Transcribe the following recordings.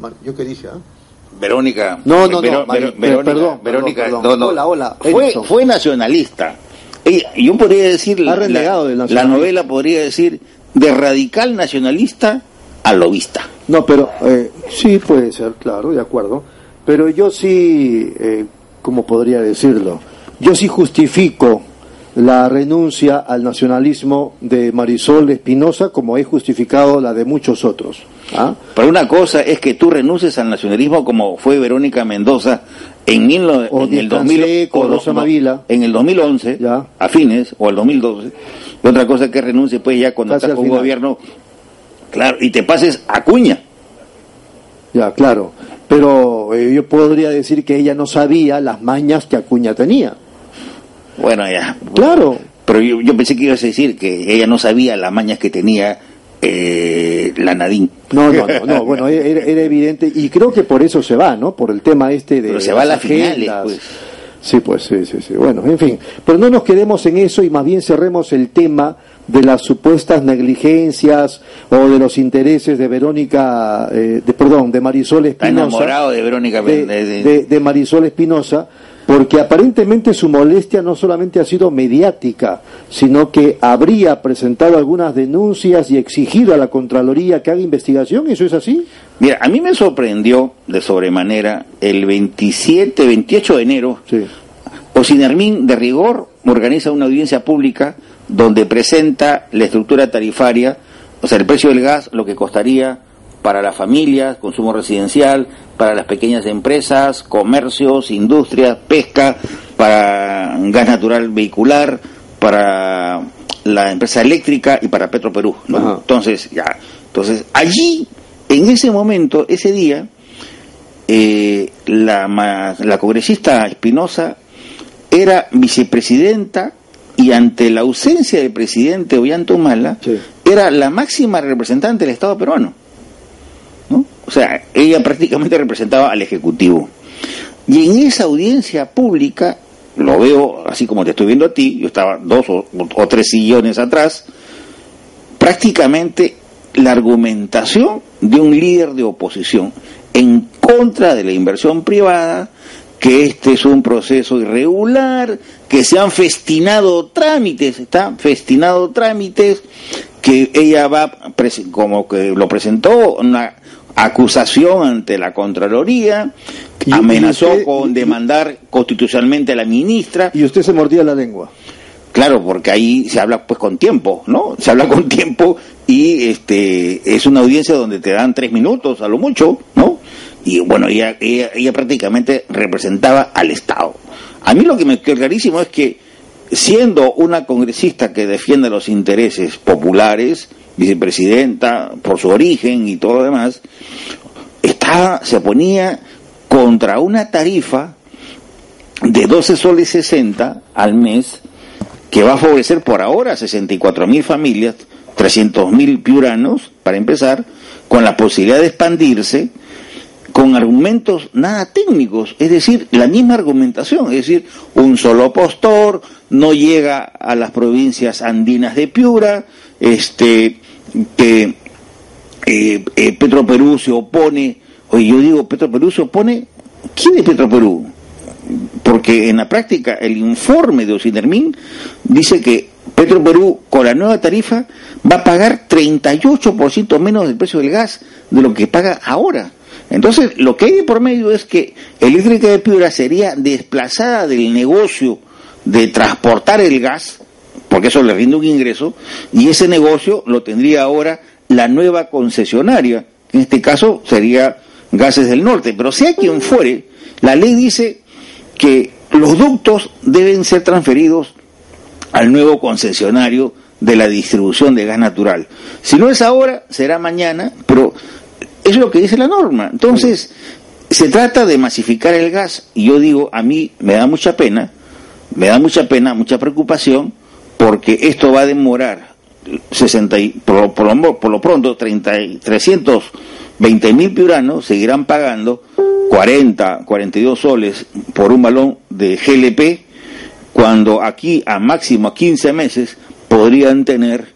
Mar- ¿yo qué dije? ah? Verónica. No, no, no, Verónica, perdón, Verónica, perdón, no, perdón. no. Hola, hola, Fue, fue nacionalista. Ella- yo podría decir, Ha la, novela podría decir de radical nacionalista a lobista. No, pero eh, sí puede ser, claro, de acuerdo. Pero yo sí, eh, ¿cómo podría decirlo? Yo sí justifico la renuncia al nacionalismo de Marisol Espinosa como he justificado la de muchos otros. ¿ah? Pero una cosa es que tú renuncies al nacionalismo como fue Verónica Mendoza en, mil O en el Díaz 2000 Canseco, o no- Rosa no, Mavila. en el 2011 Ya. a fines o el 2012 y otra cosa es que renuncie pues ya cuando Casi estás con un gobierno claro y te pases a cuña Ya, claro. Pero eh, yo podría decir que ella no sabía las mañas que Acuña tenía. Bueno ya Claro. pero yo, yo pensé que ibas a decir que ella no sabía las mañas que tenía eh, la Nadine No, no, no, no, bueno, era, era evidente y creo que por eso se va, ¿no? Por el tema este de Pero se va a las finales, pues. Sí, pues sí, sí, sí. Bueno, en fin, pero no nos quedemos en eso y más bien cerremos el tema de las supuestas negligencias o de los intereses de Verónica, eh, de, perdón, de Marisol Espinosa. enamorado de Verónica de- de Marisol Espinosa, porque aparentemente su molestia no solamente ha sido mediática, sino que habría presentado algunas denuncias y exigido a la Contraloría que haga investigación, ¿eso es así? Mira, a mí me sorprendió de sobremanera el 27, 28 de enero, Sí. Ocinermín de rigor organiza una audiencia pública donde presenta la estructura tarifaria, o sea, el precio del gas, lo que costaría para las familias, consumo residencial, para las pequeñas empresas, comercios, industrias, pesca, para gas natural vehicular, para la empresa eléctrica y para Petroperú. ¿no? Ajá. Entonces, ya, entonces allí, en ese momento, ese día, eh, la, la congresista Espinosa era vicepresidenta y ante la ausencia del presidente Ollantumala Sí. era la máxima representante del Estado peruano. O sea, ella prácticamente representaba al Ejecutivo. Y en esa audiencia pública, lo veo así como te estoy viendo a ti, yo estaba dos o, tres sillones atrás, prácticamente la argumentación de un líder de oposición en contra de la inversión privada, que este es un proceso irregular, que se han festinado trámites, está festinado trámites, que ella va, como que lo presentó, una acusación ante la Contraloría, amenazó usted- con demandar constitucionalmente a la ministra, Y usted se mordía la lengua. Claro, porque ahí se habla pues con tiempo, ¿no? Se habla con tiempo y este es una audiencia donde te dan tres minutos a lo mucho, ¿no? Y bueno, ella, ella, ella prácticamente representaba al Estado. A mí lo que me quedó clarísimo es que siendo una congresista que defiende los intereses populares, vicepresidenta por su origen y todo lo demás, estaba, se ponía contra una tarifa de 12 soles 60 al mes que va a favorecer por ahora a 64 mil familias, 300 mil piuranos, para empezar, con la posibilidad de expandirse, con argumentos nada técnicos, es decir, la misma argumentación, es decir, un solo postor, no llega a las provincias andinas de Piura, este, que eh, eh, Petroperú se opone, oye, yo digo, Petroperú se opone, ¿quién es Petroperú? porque en la práctica el informe de Ocinermín dice que Petroperú con la nueva tarifa va a pagar 38% menos del precio del gas de lo que paga ahora. Entonces, lo que hay de por medio es que Eléctrica de Piura sería desplazada del negocio de transportar el gas, porque eso le rinde un ingreso, y ese negocio lo tendría ahora la nueva concesionaria, que en este caso sería Gases del Norte. Pero sea quien fuere, la ley dice que los ductos deben ser transferidos al nuevo concesionario de la distribución de gas natural. Si no es ahora, será mañana, pero es lo que dice la norma. Entonces, se trata de masificar el gas y yo digo, a mí me da mucha pena, me da mucha pena, mucha preocupación, porque esto va a demorar 60 por, por, lo, pronto 30, 320 mil piuranos seguirán pagando 40, 42 soles por un balón de GLP, cuando aquí a máximo a 15 meses podrían tener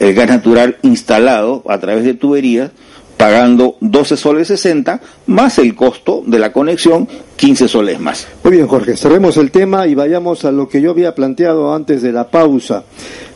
el gas natural instalado a través de tuberías pagando 12 soles 60 más el costo de la conexión 15 soles más. Muy bien, Jorge, cerremos el tema y vayamos a lo que yo había planteado antes de la pausa.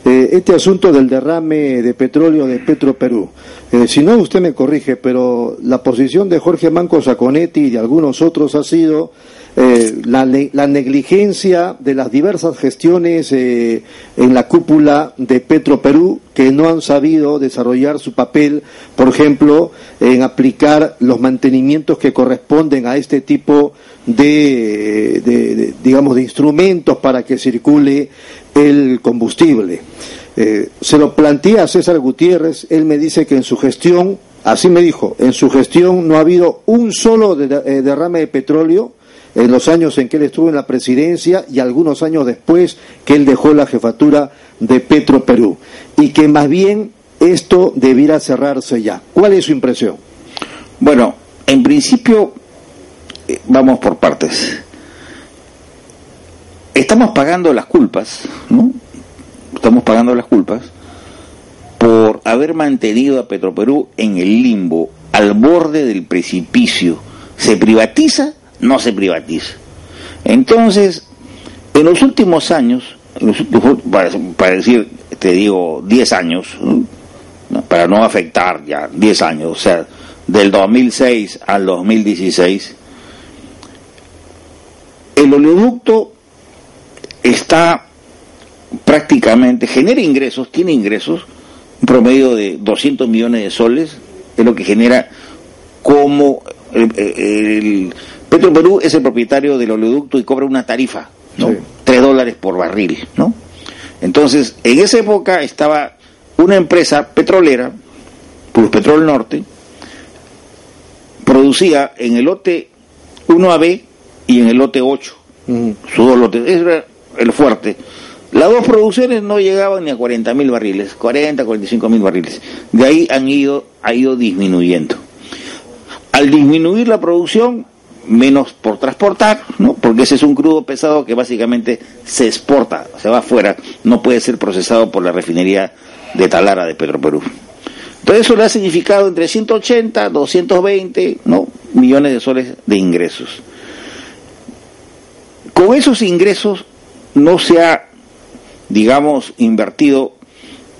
Eh, este asunto del derrame de petróleo de Petro Perú. Eh, si no, usted me corrige, pero la posición de Jorge Manco Saconetti y de algunos otros ha sido eh, la, la, negligencia de las diversas gestiones eh, en la cúpula de Petro Perú que no han sabido desarrollar su papel, por ejemplo, en aplicar los mantenimientos que corresponden a este tipo de, digamos, de instrumentos para que circule el combustible. Eh, se lo plantea a César Gutiérrez, él me dice que en su gestión, así me dijo, en su gestión no ha habido un solo derrame de petróleo, en los años en que él estuvo en la presidencia y algunos años después que él dejó la jefatura de Petro Perú. Y que más bien esto debiera cerrarse ya. ¿Cuál es su impresión? Bueno, en principio, eh, vamos por partes. Estamos pagando las culpas, ¿no? Estamos pagando las culpas por haber mantenido a Petroperú en el limbo, al borde del precipicio. Se privatiza no se privatiza. Entonces, en los últimos años, para, decir, te digo, 10 años, para no afectar ya, 10 años, o sea, del 2006 al 2016, el oleoducto está prácticamente, genera ingresos, tiene ingresos, un promedio de 200 millones de soles, es lo que genera como el Perú es el propietario del oleoducto y cobra una tarifa, ¿no? Tres dólares por barril, ¿no? Entonces, en esa época estaba una empresa petrolera, Plus Petrol Norte, producía en el lote 1AB y en el lote 8, sus dos lotes, ese era el fuerte. Las dos producciones no llegaban ni a 40 mil barriles, 40, 45 mil barriles. De ahí han ido, ha ido disminuyendo. Al disminuir la producción, menos por transportar, ¿no? Porque ese es un crudo pesado que básicamente se exporta, se va afuera, no puede ser procesado por la refinería de Talara de Pedro Perú. Entonces eso le ha significado entre 180, 220, ¿no? millones de soles de ingresos. Con esos ingresos no se ha, digamos, invertido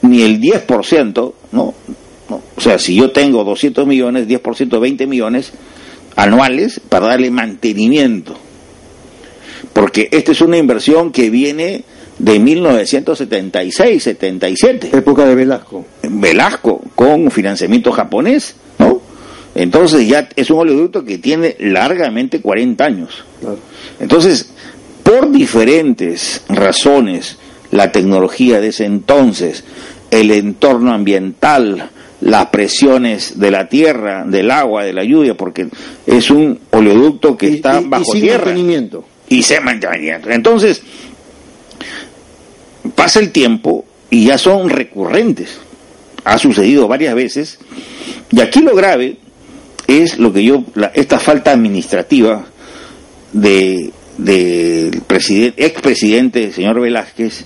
ni el 10%, ¿no? ¿no? O sea, si yo tengo 200 millones, 10%, 20 millones, anuales para darle mantenimiento. Porque esta es una inversión que viene de 1976-77. Época de Velasco. Velasco, con financiamiento japonés, ¿no? Entonces ya es un oleoducto que tiene largamente 40 años. Entonces, por diferentes razones, la tecnología de ese entonces, el entorno ambiental, las presiones de la tierra, del agua, de la lluvia, porque es un oleoducto que está bajo tierra. Mantenimiento. Y se mantenimiento. Entonces, pasa el tiempo y ya son recurrentes. Ha sucedido varias veces. Y aquí lo grave es lo que yo, esta falta administrativa de del presidente, expresidente, señor Velázquez,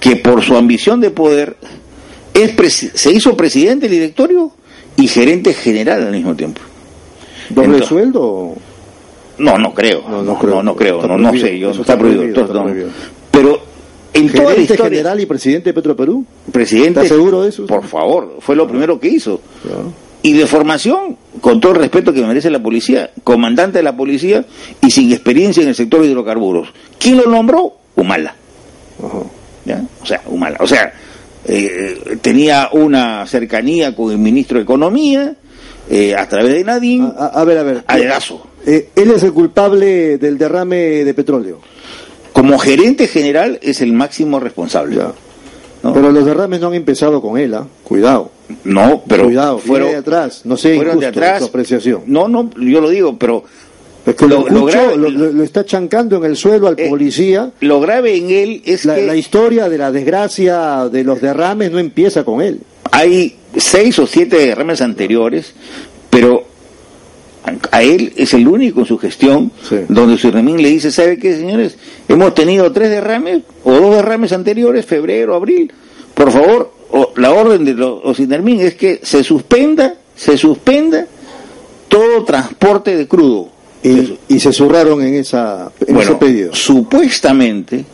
que por su ambición de poder se hizo presidente del directorio y gerente general al mismo tiempo. ¿Doble sueldo? No, no creo. No, no, creo. No, creo. No, sé. Yo, está, prohibido. Pero en toda la historia, general y presidente de Petro Perú? Presidente. ¿Está seguro de eso? Por favor, fue lo primero que hizo. Y de formación, con todo el respeto que merece la policía, comandante de la policía y sin experiencia en el sector de hidrocarburos. ¿Quién lo nombró? Humala. ¿Ya? O sea, Humala. O sea, eh, tenía una cercanía con el ministro de Economía, eh, a través de Nadine. A, ver, a ver. Eh, él es el culpable del derrame de petróleo. Como gerente general es el máximo responsable. Pero los derrames no han empezado con él, ¿ah? Cuidado. No, pero Cuidado, fueron de atrás. No sé, fueron de atrás. su apreciación. No, no, yo lo digo, pero Es que lo, grave- lo, lo- lo está chancando en el suelo al Eh, policía. lo grave en él es La, que la historia de la desgracia de los derrames no empieza con él. hay seis o siete derrames anteriores, pero a- él es el único en su gestión Sí. donde Surnemín le dice, ¿sabe qué, señores? Hemos tenido tres derrames o dos derrames anteriores, febrero, abril. Por favor, o- la orden de los es que se suspenda, se suspenda todo transporte de crudo. Y, y se zurraron en, esa, en ese pedido. supuestamente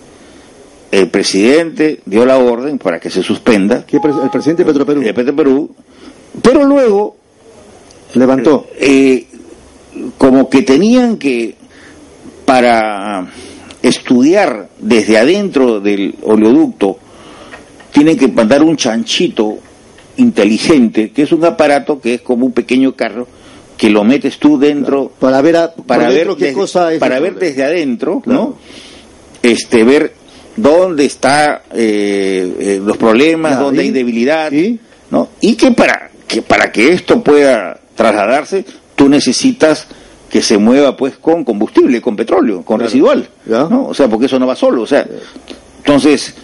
el presidente dio la orden para que se suspenda ¿Qué pre- el presidente de de Perú, pero luego levantó. eh, como que tenían que para estudiar desde adentro del oleoducto tienen que mandar un chanchito inteligente que es un aparato que es como un pequeño carro que lo metes tú dentro Para ver, a, para ver dentro qué desde, cosa es. para ver problema. desde adentro Claro. no este ver dónde está eh, eh, los problemas Ya, dónde ¿y? hay debilidad ¿y? no y que para que para que esto pueda trasladarse tú necesitas que se mueva pues con combustible con petróleo con Claro. residual no o sea porque eso no va solo o sea entonces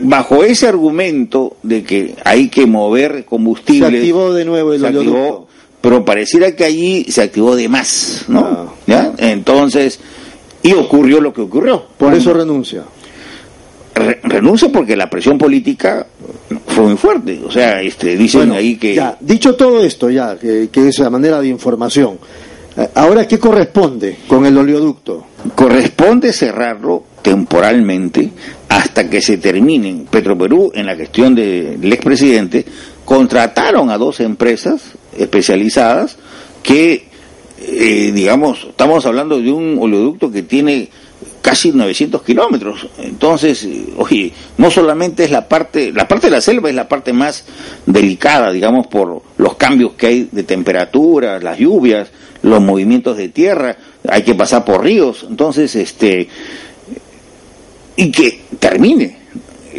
bajo ese argumento de que hay que mover Se combustible activó de nuevo el se activó. Pero pareciera que allí se activó de más, ¿no? Ah. ¿Ya? Entonces, y ocurrió lo que ocurrió. Por eso renuncia. Re- renuncia porque la presión política fue muy fuerte. O sea, este, dicen Bueno, ahí que ya, dicho todo esto ya, que, que es a manera de información, eh, ahora qué corresponde con el oleoducto? corresponde cerrarlo temporalmente hasta que se terminen. Petroperú, en la gestión de- del expresidente, contrataron a dos empresas especializadas que, eh, digamos, estamos hablando de un oleoducto que tiene casi 900 kilómetros. Entonces, eh, oye, no solamente es la parte, la parte de la selva es la parte más delicada, digamos, por los cambios que hay de temperatura, las lluvias, los movimientos de tierra, hay que pasar por ríos. Entonces, este, y que termine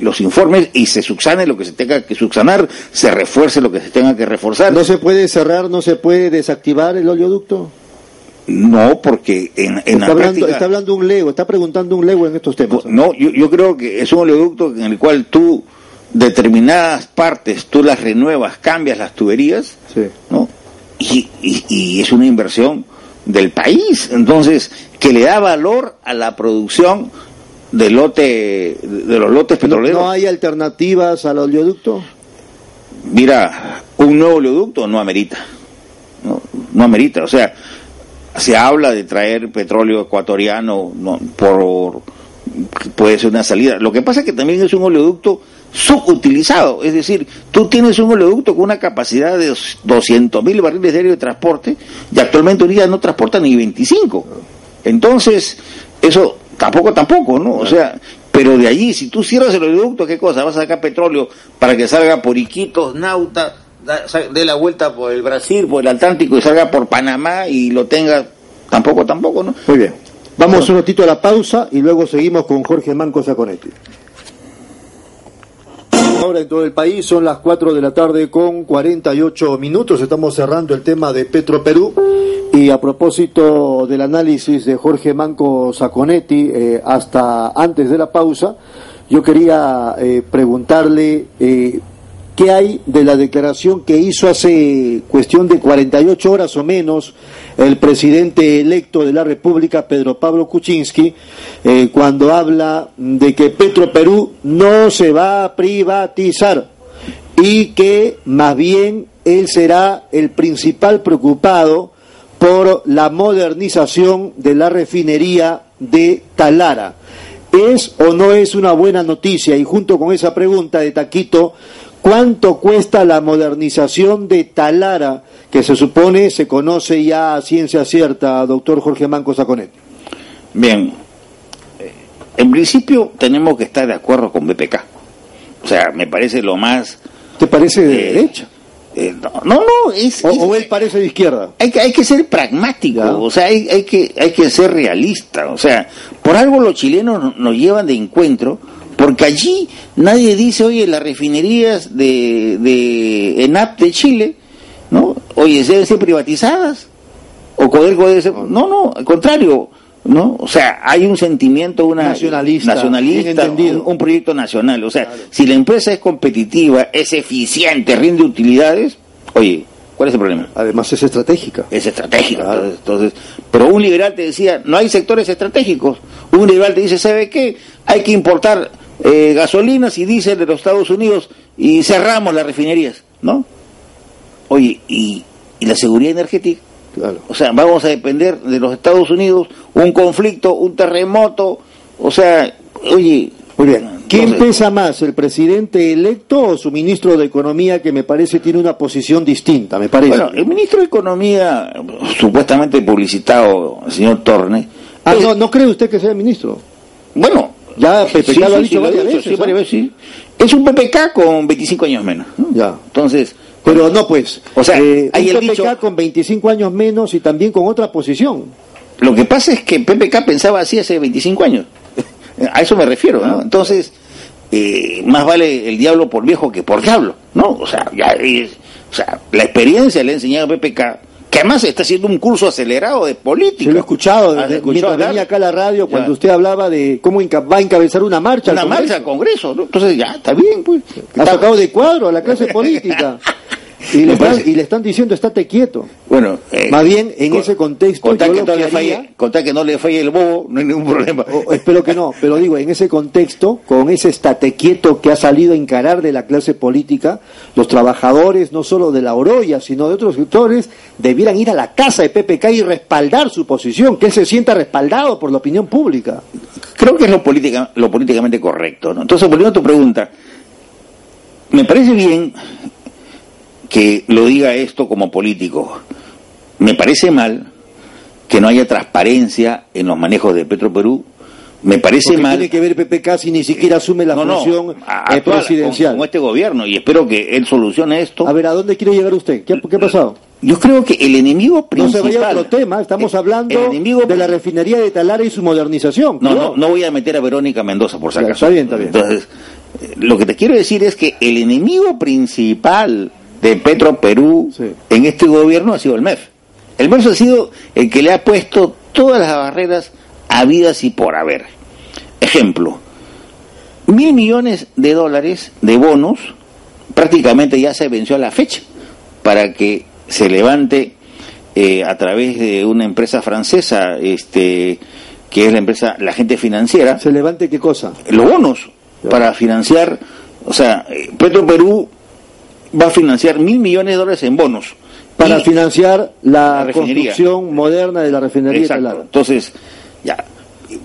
los informes y se subsane lo que se tenga que subsanar, se refuerce lo que se tenga que reforzar. ¿No se puede cerrar, no se puede desactivar el oleoducto? No, porque en, en Está la hablando, práctica... está hablando un lego, está preguntando un lego en estos temas. No, yo, yo creo que es un oleoducto en el cual tú determinadas partes, tú las renuevas, cambias las tuberías, Sí. ¿no? Y, y- y es una inversión del país, entonces, que le da valor a la producción del lote, de los lotes ¿No, petroleros. no hay alternativas al oleoducto? Mira, un nuevo oleoducto no amerita, no, no amerita, o sea, se habla de traer petróleo ecuatoriano no, por puede ser una salida. Lo que pasa es que también es un oleoducto subutilizado, es decir, tú tienes un oleoducto con una capacidad de 200 mil barriles diarios de transporte y actualmente hoy día no transporta ni 25. Entonces, eso tampoco, tampoco, ¿no? O sea, pero de allí, si tú cierras el oleoducto, ¿qué cosa? Vas a sacar petróleo para que salga por Iquitos, Nauta, da- dé la vuelta por el Brasil, por el Atlántico y salga por Panamá y lo tenga, tampoco, tampoco, ¿no? Muy bien. Vamos un ratito a la pausa y luego seguimos con Jorge Manco Saconetti. Ahora en todo el país son las 4 de la tarde con 48 minutos. Estamos cerrando el tema de Petro Perú. Y a propósito del análisis de Jorge Manco Saconetti, eh, hasta antes de la pausa, yo quería eh, preguntarle eh, qué hay de la declaración que hizo hace cuestión de 48 horas o menos el presidente electo de la República, Pedro Pablo Kuczynski, eh, cuando habla de que Petro Perú no se va a privatizar y que más bien él será el principal preocupado por la modernización de la refinería de Talara. ¿Es o no es una buena noticia? Y junto con esa pregunta de Taquito, ¿cuánto cuesta la modernización de Talara, que se supone se conoce ya a ciencia cierta, doctor Jorge Manco Saconet? Bien, en principio tenemos que estar de acuerdo con BPK. O sea, me parece lo más... ¿Te parece de eh, derecha? eh, no, no, no, es... O, es- o él parece de izquierda? hay que, hay que ser pragmático, Ya. o sea, hay, hay que, hay que ser realista, o sea, por algo los chilenos no- nos llevan de encuentro Porque allí nadie dice, oye, las refinerías de, de ENAP de Chile, ¿no? Oye, deben ser privatizadas. O Codelco debe ser... No, no, al contrario. ¿no? O sea, hay un sentimiento, una nacionalista, nacionalista un, un, proyecto nacional. O sea, claro. si la empresa es competitiva, es eficiente, rinde utilidades, oye, ¿cuál es el problema? Además es estratégica. Es estratégica. Claro. Entonces, pero un liberal te decía, no hay sectores estratégicos. Un liberal te dice, ¿sabe qué? Hay que importar eh, gasolinas y diésel de los Estados Unidos y cerramos las refinerías, ¿no? Oye, ¿y, y la seguridad energética? Claro. O sea, vamos a depender de los Estados Unidos, un conflicto, un terremoto, o sea, oye... Muy bien. ¿Quién pesa más, el presidente electo o su ministro de Economía, que me parece tiene una posición distinta, me parece? Bueno, el ministro de Economía, supuestamente publicitado, el señor Torne... Ah, es, no, ¿no cree usted que sea el ministro? Bueno, ya PPK sí, lo ha sí, dicho sí, varias veces. sí, varias veces, sí. Es un PPK con 25 años menos. ¿no? Ya. Entonces, Pero no, pues. O sea, eh, hay el PPK dicho- con 25 años menos y también con otra posición. Lo que pasa es que PPK pensaba así hace 25 años. A eso me refiero, ¿no? Entonces, eh, más vale el diablo por viejo que por diablo, ¿no? O sea, ya es- o sea, la experiencia le ha enseñado a PPK, que además está haciendo un curso acelerado de política. Se lo he escuchado ¿Has de- escuchado mientras hablar? venía acá a la radio cuando Ya. usted hablaba de cómo va a encabezar una marcha. Una marcha al Congreso, ¿no? Entonces, ya, está bien, pues. Ha sacado de cuadro a la clase política. Y le, están, parece- y le están diciendo, estate quieto. Bueno, eh, Más bien, en con- ese contexto, contar yo que, no que le falle, contar que no le falle el bobo, no hay ningún problema. o- espero que no, pero digo, en ese contexto, con ese estate quieto que ha salido a encarar de la clase política, los trabajadores, no solo de la Oroya, sino de otros sectores, debieran ir a la casa de PPK y respaldar su posición, que él se sienta respaldado por la opinión pública. Creo que es lo, política, lo políticamente correcto. ¿no? Entonces, volviendo a tu pregunta, me parece bien que lo diga esto como político. Me parece mal que no haya transparencia en los manejos de Petroperú. Me parece Porque mal. tiene que ver PPK si ni siquiera asume la no, no, función eh, actual, presidencial. Con, con este gobierno y espero que él solucione esto. A ver, ¿a dónde quiere llegar usted? ¿Qué, qué ha pasado? Yo creo que el enemigo No principal. se vaya otro tema, estamos hablando enemigo de la refinería de Talara y su modernización. No, no, no voy a meter a Verónica Mendoza por si acaso. está bien, está bien. Entonces, eh, lo que te quiero decir es que el enemigo principal de Petro Perú Sí. en este gobierno ha sido el MEF. El MEF ha sido el que le ha puesto todas las barreras habidas y por haber. Ejemplo, mil millones de dólares de bonos prácticamente ya se venció a la fecha para que se levante eh, a través de una empresa francesa, este, que es la empresa, la gente financiera, ¿Se levante qué cosa? los bonos para financiar, o sea, eh, Petro Perú va a financiar mil millones de dólares en bonos. Para financiar la, La construcción moderna de la refinería Exacto. Entonces, ya.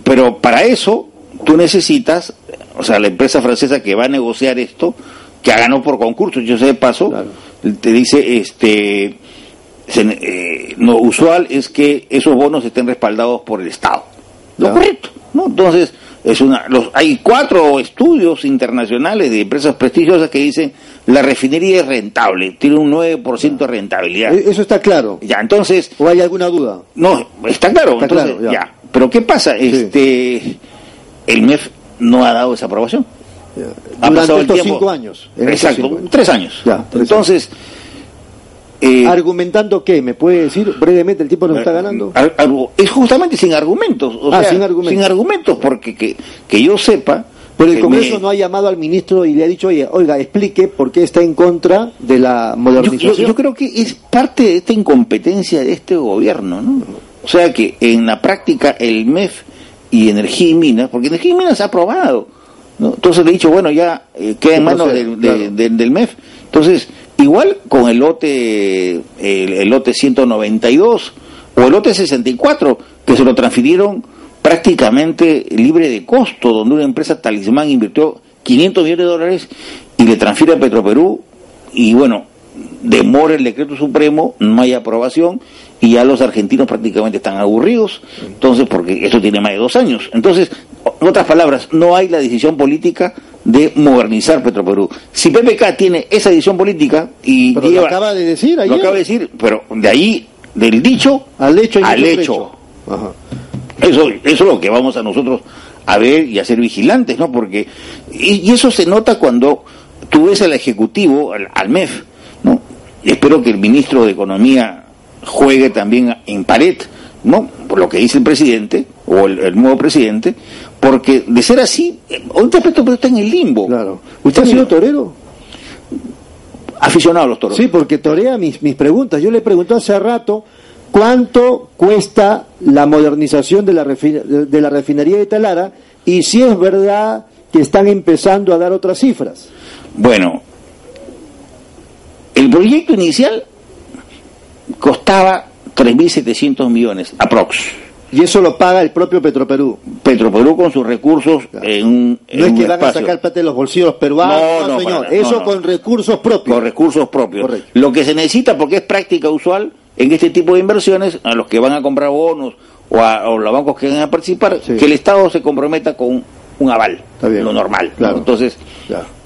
Pero para eso, tú necesitas, o sea, la empresa francesa que va a negociar esto, que ha ganado por concurso, yo sé de paso, Claro. te dice, este, se- eh, lo usual es que esos bonos estén respaldados por el Estado. Lo correcto, ¿no? Entonces, es una, los, hay cuatro estudios internacionales de empresas prestigiosas que dicen la refinería es rentable, tiene un 9% de rentabilidad. Eh, Eso está claro. Ya, entonces, ¿O hay alguna duda? no, está claro. Está entonces, claro, ya. ya. Pero ¿qué pasa? Este, el MEF no ha dado esa aprobación. Ya. Ha pasado el tiempo. cinco años. Exacto, cinco años. tres años. Ya, tres entonces, eh, ¿Argumentando qué? ¿Me puede decir brevemente el tiempo nos está ganando? ar- argu- es justamente sin argumentos. O Ah, sea, sin argumentos. Sin argumentos, porque que, que yo sepa. Pero el Congreso me- no ha llamado al ministro y le ha dicho, oye, oiga, explique por qué está en contra de la modernización. yo- yo creo que es parte de esta incompetencia de este gobierno, ¿no? O sea que en la práctica el MEF y Energía y Minas, porque Energía y Minas ha aprobado, ¿no? Entonces le he dicho, bueno, ya eh, queda en manos del, de- claro. del MEF. Entonces, igual con el lote, el, el lote 192 o el lote 64, que se lo transfirieron prácticamente libre de costo, donde una empresa talismán invirtió 500 millones de dólares y le transfiere a Petroperú y bueno, demora el decreto supremo, no hay aprobación y ya los argentinos prácticamente están aburridos, entonces porque esto tiene más de dos años. Entonces, en otras palabras, no hay la decisión política de modernizar Petroperú. Si PPK tiene esa decisión política y Pero lo acaba de decir ayer. lo acaba de decir, pero de ahí, del dicho Al hecho al hecho. Ajá. Eso, eso es lo que vamos a nosotros a ver y a ser vigilantes, ¿no? Porque, y, eso se nota cuando tú ves al Ejecutivo, al, MEF, ¿no? espero que el ministro de Economía juegue también en pared, ¿no? Por lo que dice el presidente, o el, nuevo presidente, porque de ser así, ahorita Petro está en el limbo. Claro. ¿Usted ha sido torero? Aficionado a los toros. Sí, porque torea mis, mis preguntas. Yo le pregunté hace rato cuánto cuesta la modernización de la, de la refinería de Talara y si es verdad que están empezando a dar otras cifras. Bueno, el proyecto inicial costaba 3.700 millones, aprox. Y eso lo paga el propio Petroperú. Petroperú con sus recursos en un. no es que van a sacar plata de los bolsillos peruanos, no, señor. eso con recursos propios. Con recursos propios. Lo que se necesita, porque es práctica usual, en este tipo de inversiones, a los que van a comprar bonos o a, los bancos que van a participar, que el Estado se comprometa con un aval, lo normal. Claro. Entonces,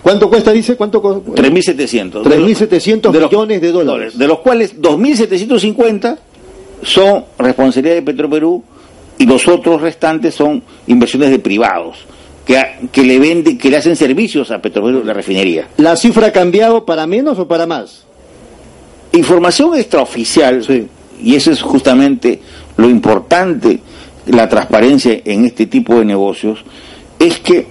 ¿cuánto cuesta, dice? ¿Cuánto 3.700. 3.700 millones de dólares. De los cuales 2.750 son responsabilidad de Petroperú y los otros restantes son inversiones de privados. Que, que le venden, que le hacen servicios a Petroperú, la refinería. ¿La cifra ha cambiado para menos o para más? Información extraoficial, y eso es justamente lo importante, la transparencia en este tipo de negocios, es que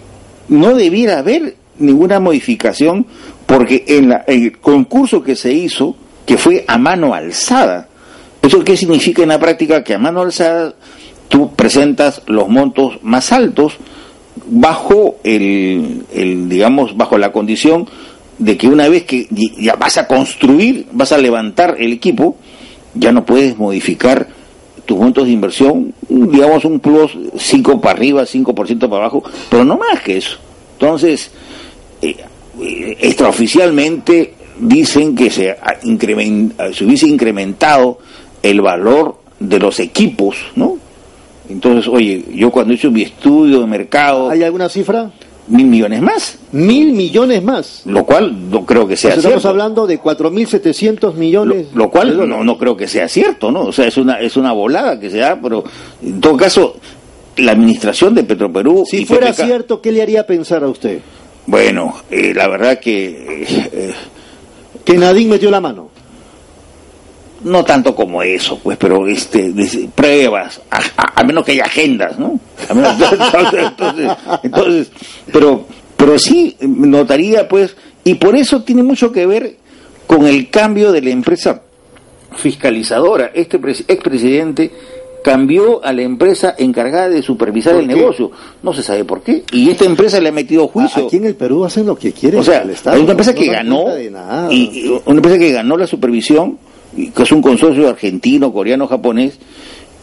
no debiera haber ninguna modificación porque en, el concurso que se hizo, que fue a mano alzada, ¿eso qué significa en la práctica? Que a mano alzada tú presentas los montos más altos bajo el, digamos, bajo la condición de que una vez que ya vas a construir, vas a levantar el equipo, ya no puedes modificar tus montos de inversión, digamos un plus 5 para arriba, 5% para abajo, pero no más que eso. Entonces, eh, eh, extraoficialmente dicen que se, se hubiese incrementado el valor de los equipos, ¿no? Entonces, oye, yo cuando he hecho mi estudio de mercado... ¿Hay alguna cifra? mil millones más. Mil millones más. Lo cual no creo que sea cierto. Estamos hablando de 4.700 millones. Lo, lo cual no, no creo que sea cierto, ¿no? O sea, es una, es una volada que se da, pero en todo caso, la administración de Petroperú. Si fuera cierto, ¿qué le haría pensar a usted? Bueno, eh, la verdad que. Eh, que Nadine metió la mano no tanto como eso, pues, pero este, pruebas, a, menos que haya agendas, ¿no? entonces, entonces, pero, pero sí notaría, pues, y por eso tiene mucho que ver con el cambio de la empresa fiscalizadora. Este expresidente cambió a la empresa encargada de supervisar el negocio. No se sabe por qué. Y esta empresa le ha metido juicio. Aquí en el Perú hacen lo que quieren. O sea, hay una empresa que ganó, y, una empresa que ganó la supervisión que es un consorcio argentino, coreano, japonés,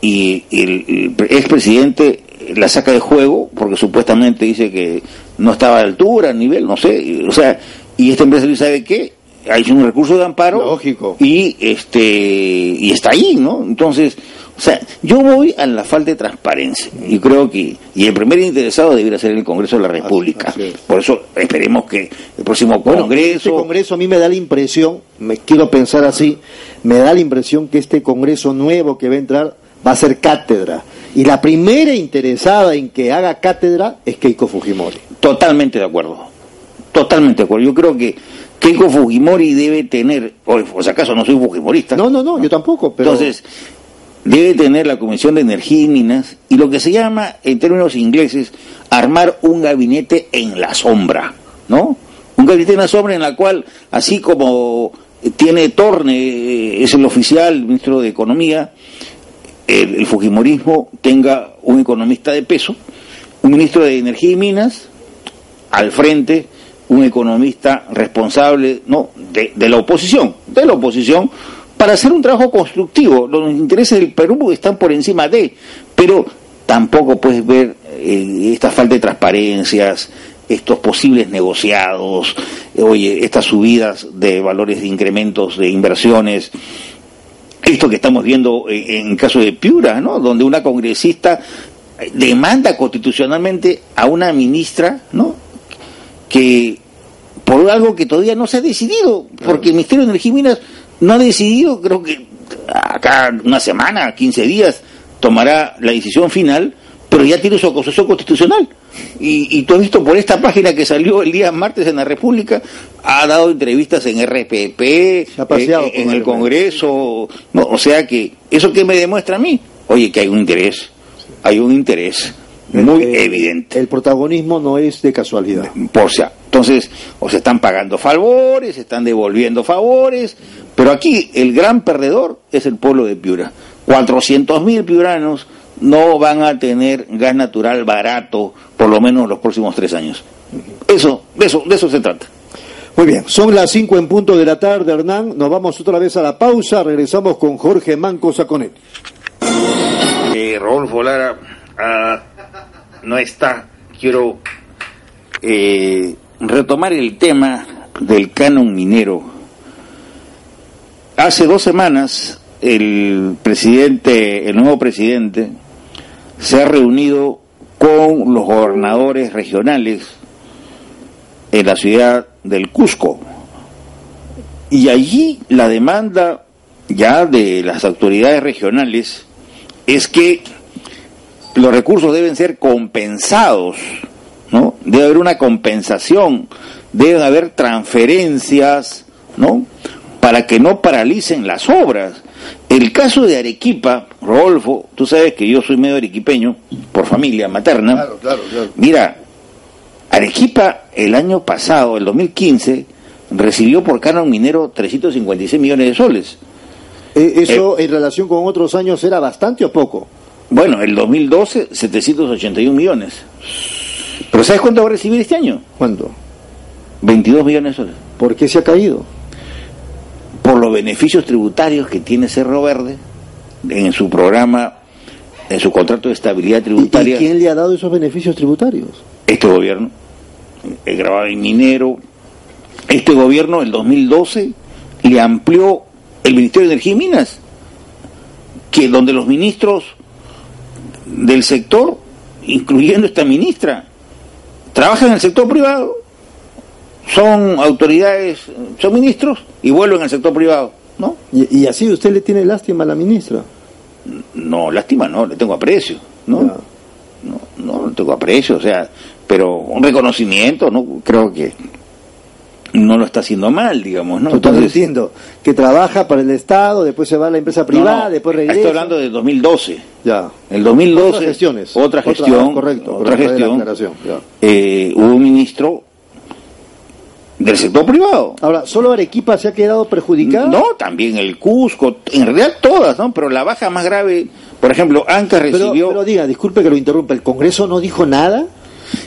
y el, expresidente la saca de juego porque supuestamente dice que no estaba a altura, a nivel, no sé, o sea, y esta empresa sabe qué, hay un recurso de amparo Lógico. y este y está ahí, ¿no? Entonces, o sea, yo voy a la falta de transparencia y creo que y el primer interesado debería ser el Congreso de la República. Por eso esperemos que el próximo Congreso este Congreso a mí me da la impresión, me quiero pensar así, me da la impresión que este Congreso nuevo que va a entrar va a ser cátedra. Y la primera interesada en que haga cátedra es Keiko Fujimori. Totalmente de acuerdo. Totalmente de acuerdo. Yo creo que Keiko Fujimori debe tener, o, sea, acaso no soy fujimorista. No, no, no, yo tampoco. Pero... Entonces, debe tener la Comisión de Energía y Minas y lo que se llama, en términos ingleses, armar un gabinete en la sombra, ¿no? Un gabinete en la sombra en la cual, así como tiene Torne, es el oficial, el ministro de Economía, el, el Fujimorismo tenga un economista de peso, un ministro de Energía y Minas al frente un economista responsable no de, la oposición, de la oposición, para hacer un trabajo constructivo. Los intereses del Perú están por encima de, pero tampoco puedes ver eh, esta falta de transparencias, estos posibles negociados, oye, estas subidas de valores de incrementos de inversiones, esto que estamos viendo en, en caso de Piura, ¿no? Donde una congresista demanda constitucionalmente a una ministra, ¿no? que por algo que todavía no se ha decidido, porque el Ministerio de Energía y Minas no ha decidido, creo que acá una semana, 15 días, tomará la decisión final, pero ya tiene su acusación constitucional. Y, y tú has visto por esta página que salió el día martes en la República, ha dado entrevistas en RPP, ha paseado eh, en, con el. Congreso, no, o sea que, ¿eso qué me demuestra a mí? Oye, que hay un interés, hay un interés muy Eh, evidente. El protagonismo no es de casualidad. Por sea, entonces, o se están pagando favores, se están devolviendo favores, pero aquí el gran perdedor es el pueblo de Piura. 400 mil piuranos no van a tener gas natural barato por lo menos los próximos tres años. Eso, de eso, de eso se trata. Muy bien, son las 5 en punto de la tarde, Hernán. Nos vamos otra vez a la pausa. Regresamos con Jorge Manco Saconet. Eh, Rodolfo Lara ah, no está. Quiero eh, retomar el tema del canon minero. Hace dos semanas el presidente, el nuevo presidente, se ha reunido con los gobernadores regionales en la ciudad del Cusco. Y allí la demanda ya de las autoridades regionales es que los recursos deben ser compensados, ¿no? Debe haber una compensación, deben haber transferencias, ¿no? Para que no paralicen las obras. El caso de Arequipa, Rodolfo, tú sabes que yo soy medio arequipeño, por familia materna. Claro, claro, claro. Mira, Arequipa el año pasado, el 2015, recibió por canon minero 356 millones de soles. Eh, ¿Eso en relación con otros años era bastante o poco? Bueno, el 2012, 781 millones. ¿Pero sabes cuánto va a recibir este año? ¿Cuándo? 22 millones de soles. ¿Por qué se ha caído? Por los beneficios tributarios que tiene Cerro Verde en su programa, en su contrato de estabilidad ¿Y, tributaria. y quién le ha dado esos beneficios tributarios? Este gobierno, el grabado minero, este gobierno, el 2012, le amplió el Ministerio de Energía y Minas, que donde los ministros del sector, incluyendo esta ministra, trabajan en el sector privado, son autoridades, son ministros y vuelven al sector privado, ¿no? Y, y así usted le tiene lástima a la ministra. No, lástima, no, le tengo aprecio, ¿no? No, no, le tengo aprecio, o sea, pero un reconocimiento, ¿no? Creo que no lo está haciendo mal, digamos, ¿no? Entonces, entiendo. Que trabaja para el Estado, después se va a la empresa privada, no, no, después regresa. Estoy hablando de 2012. Ya. El 2012. Otras gestiones. Otra Otra- gestión. correcto, Otra correcto, de la gestión. ya. eh, hubo un ministro del sector privado. Ahora, ¿solo Arequipa se ha quedado perjudicada? No, también el Cusco, en realidad todas, ¿no? Pero la baja más grave, por ejemplo, Anca Pero, recibió... pero diga, disculpe que lo interrumpa, ¿el Congreso no dijo nada?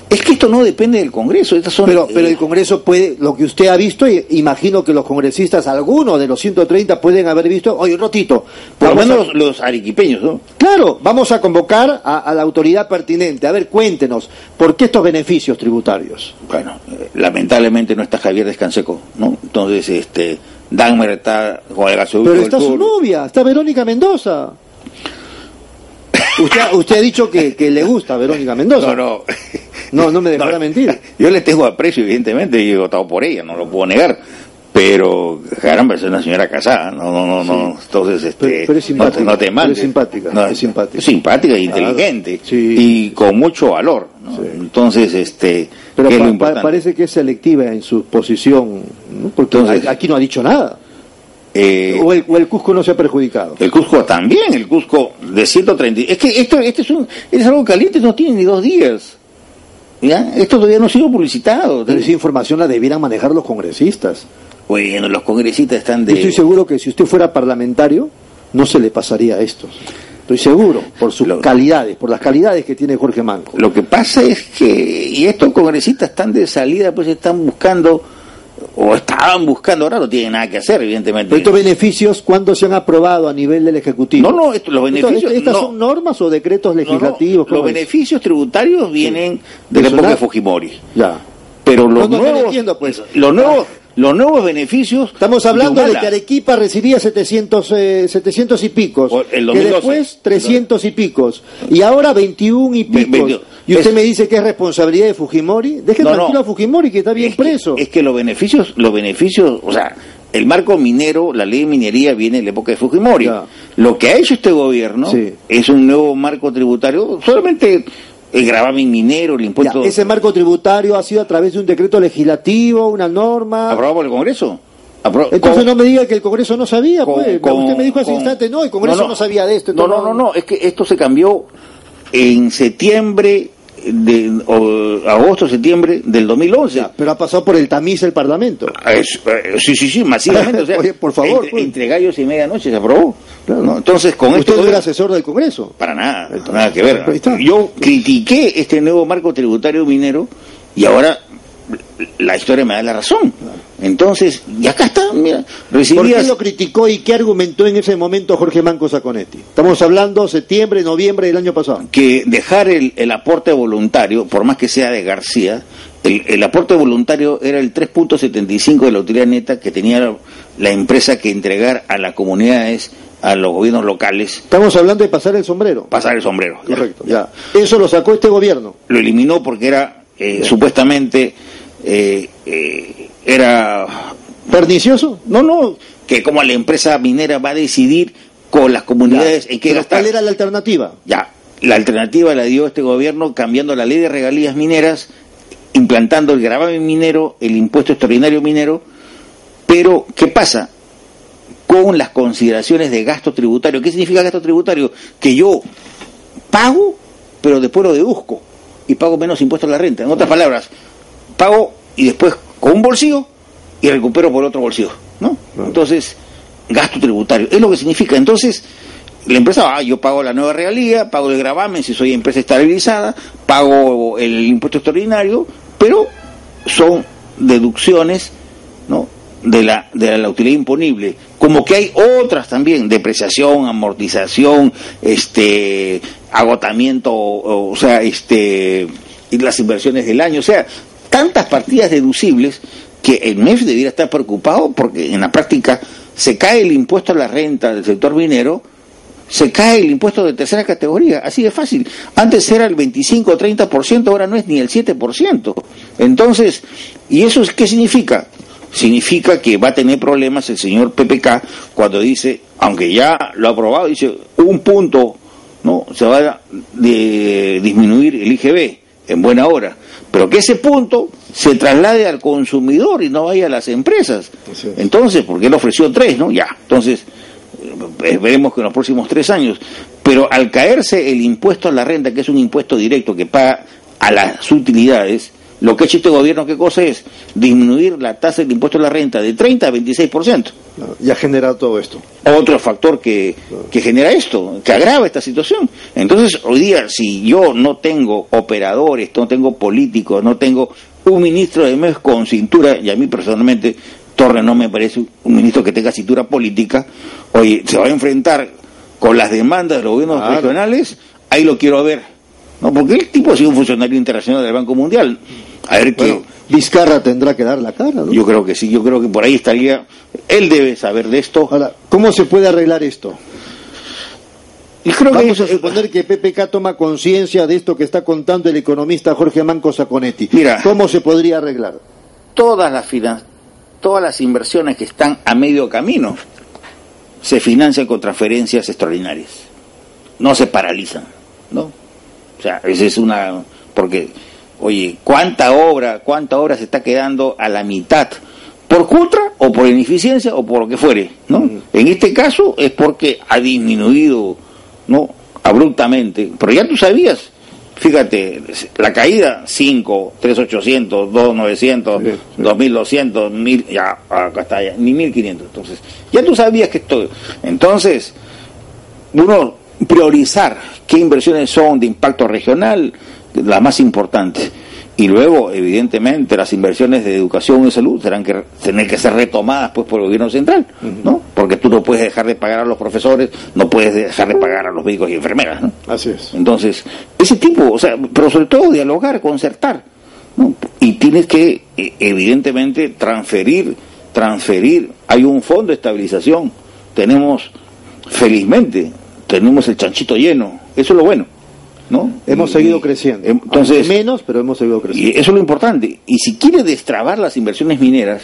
Es que esto no depende del Congreso, estas son... Pero, eh, pero el Congreso puede, lo que usted ha visto, y imagino que los congresistas, algunos de los 130 pueden haber visto, oye, un ratito, por lo vamos a- menos los, arequipeños, ¿no? Claro, vamos a convocar a, a la autoridad pertinente. A ver, cuéntenos, ¿por qué estos beneficios tributarios? Bueno, eh, lamentablemente no está Javier Descanseco, ¿no? Entonces, este, Dagmar está con el gasoducto Pero del está su novia, está Verónica Mendoza. Usted, usted ha dicho que, que le gusta a Verónica Mendoza. No, no. No, no me dejará mentir. Yo le tengo aprecio, evidentemente, y he votado por ella, no lo puedo negar. Pero, caramba, es una señora casada, no, no, no, no. Entonces, este, Pero- pero es simpática, no, te- mandes. es simpática, No, es simpática. simpática e Claro, inteligente. sí. Y con mucho valor. ¿no? Sí. Entonces, este, Pero parece que es selectiva en su posición, porque Entonces- aquí no ha dicho nada. Eh, O el, o el Cusco no se ha perjudicado. El Cusco también, el Cusco de 130. Es que esto, esto es, un, es algo caliente, no tiene ni dos días. ¿Ya? Esto todavía no ha sido publicitado. Pero esa información la debieran manejar los congresistas. Bueno, los congresistas están de... Yo estoy seguro que si usted fuera parlamentario, no se le pasaría esto. Estoy seguro, por sus Lo- calidades, por las calidades que tiene Jorge Manco. Lo que pasa es que, y estos congresistas están de salida, pues están buscando, o estaban buscando, ahora no tienen nada que hacer, evidentemente. Pero estos beneficios, ¿cuándo se han aprobado a nivel del Ejecutivo? No, no, esto- los Esto- beneficios... ¿Estas no, son normas o decretos no, no, legislativos? los beneficios tributarios vienen de la época de Fujimori. Ya. Pero los No, no, no nuevos... entiendo, pues. Los nuevos, los nuevos beneficios... Estamos hablando de que Arequipa recibía 700, eh, 700 y picos, el que 2012. después 300 y picos, y ahora 21 y picos. 22. Y usted Es- me dice que es responsabilidad de Fujimori. Deje No, tranquilo no. a Fujimori, que está bien es que- preso. es que los beneficios, los beneficios, o sea, el marco minero, la ley de minería viene de la época de Fujimori. Ya. Lo que ha hecho este gobierno Sí. es un nuevo marco tributario, solamente el gravamen minero, el Ya, impuesto ese marco tributario ha sido a través de un decreto legislativo, una norma. aprobado por el Congreso. Apro- Entonces con- no me diga que el Congreso no sabía, con- pues. con- Usted me dijo hace instante, no, el Congreso no, sabía de esto. No, no, no, no, es que esto se cambió en septiembre, de, o, agosto, septiembre del 2011. Ya, pero ha pasado por el tamiz del Parlamento. Es- eh, sí, sí, sí, masivamente. O sea, Oye, por favor, entre, pues. entre gallos y medianoche se aprobó. Claro. ¿no? Entonces, con Usted esto. no era asesor del Congreso. Para nada, nada que ver. Yo critiqué este nuevo marco tributario minero y ahora la historia me da la razón. Entonces, y acá está, mira, ¿Por recibías... qué lo criticó y qué argumentó en ese momento Jorge Manco Saconetti? Estamos hablando septiembre, noviembre del año pasado. que dejar el, el aporte voluntario, por más que sea de García, el, el aporte voluntario era el 3.75 de la utilidad neta que tenía la, la empresa que entregar a las comunidades, a los gobiernos locales, Estamos hablando de pasar el sombrero. pasar el sombrero. Correcto, ya. Eso lo sacó este gobierno. Lo eliminó porque era eh, supuestamente eh, eh, era ¿Pernicioso? no no que como la empresa minera va a decidir con las comunidades en qué gastar. ¿Cuál era la alternativa? Ya, la alternativa la dio este gobierno cambiando la ley de regalías mineras, implantando el gravamen minero, el impuesto extraordinario minero, pero ¿qué pasa? Con las consideraciones de gasto tributario. ¿Qué significa gasto tributario? Que yo pago, pero después lo deduzco y pago menos impuestos a la renta. En otras palabras, pago y después con un bolsillo y recupero por otro bolsillo, ¿no? Entonces, gasto tributario, es lo que significa. Entonces, la empresa, ah, yo pago la nueva regalía, pago el gravamen si soy empresa estabilizada, pago el impuesto extraordinario, pero son deducciones, ¿no? De la, de la utilidad imponible. Como que hay otras también, depreciación, amortización, este, agotamiento, o, o sea, este, y las inversiones del año, o sea, tantas partidas deducibles que el MEF debiera estar preocupado porque en la práctica se cae el impuesto a la renta del sector minero, se cae el impuesto de tercera categoría, así de fácil. Antes era el 25 o 30%, ahora no es ni el 7%. Entonces, ¿y eso es, qué significa? Significa que va a tener problemas el señor PPK cuando dice, aunque ya lo ha aprobado, dice un punto, ¿no? Se va a de- disminuir el IGB en buena hora, pero que ese punto se traslade al consumidor y no vaya a las empresas. Entonces, porque él ofreció tres, ¿no? Ya, entonces eh, veremos que en los próximos tres años, pero al caerse el impuesto a la renta, que es un impuesto directo que paga a las utilidades, lo que ha hecho este gobierno, ¿qué cosa es? Disminuir la tasa del impuesto a la renta de 30 a 26%. No, Ya ha generado todo esto. Otro factor que, que genera esto, que agrava esta situación. Entonces, hoy día, si yo no tengo operadores, no tengo políticos, no tengo un ministro de MES con cintura, y a mí personalmente, Torres no me parece un ministro que tenga cintura política, oye, se va a enfrentar con las demandas de los gobiernos regionales, ahí lo quiero ver. ¿no? Porque el tipo ha sido un funcionario internacional del Banco Mundial. A ver qué. Bueno, Vizcarra tendrá que dar la cara, ¿no? Yo creo que sí, yo creo que por ahí estaría. Él debe saber de esto. Ahora, ¿cómo se puede arreglar esto? Y creo que Vamos a eso- suponer que PPK toma conciencia de esto que está contando el economista Jorge Manco Saconetti. Mira. ¿Cómo se podría arreglar? todas las finan- todas las inversiones que están a medio camino se financian con transferencias extraordinarias. No se paralizan, ¿no? O sea, esa es una porque oye, ¿cuánta obra, cuánta obra se está quedando a la mitad? ¿Por contra o por ineficiencia o por lo que fuere, ¿no? En este caso es porque ha disminuido, ¿no? abruptamente, pero ya tú sabías Fíjate, la caída 5, 3800, 2900, Sí, sí. 2200, 1000, ya, acá está, ya, ni 1500. Entonces, ya tú sabías que esto. Entonces, uno priorizar qué inversiones son de impacto regional, las más importantes. Y luego, evidentemente, las inversiones de educación y salud tendrán que tener que ser retomadas pues por el gobierno central, ¿no? Porque tú no puedes dejar de pagar a los profesores, no puedes dejar de pagar a los médicos y enfermeras, ¿no? Así es. Entonces, ese tipo, o sea, pero sobre todo dialogar, concertar, ¿no? Y tienes que, eh, evidentemente, transferir, transferir. Hay un fondo de estabilización. Tenemos, felizmente, tenemos el chanchito lleno. Eso es lo bueno, ¿no? Hemos Y- seguido creciendo. em- Entonces, menos, pero hemos seguido creciendo. y eso es lo importante. Y si quiere destrabar las inversiones mineras,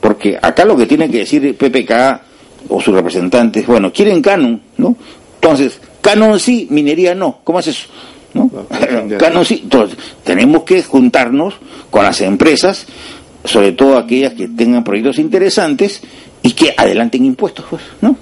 porque acá lo que tiene que decir PPK o sus representantes, bueno, quieren canon, ¿no? Entonces, canon sí, minería no. ¿Cómo es eso? ¿No? canon sí. Entonces, tenemos que juntarnos con las empresas, sobre todo aquellas que tengan proyectos interesantes y que adelanten impuestos, pues, ¿no?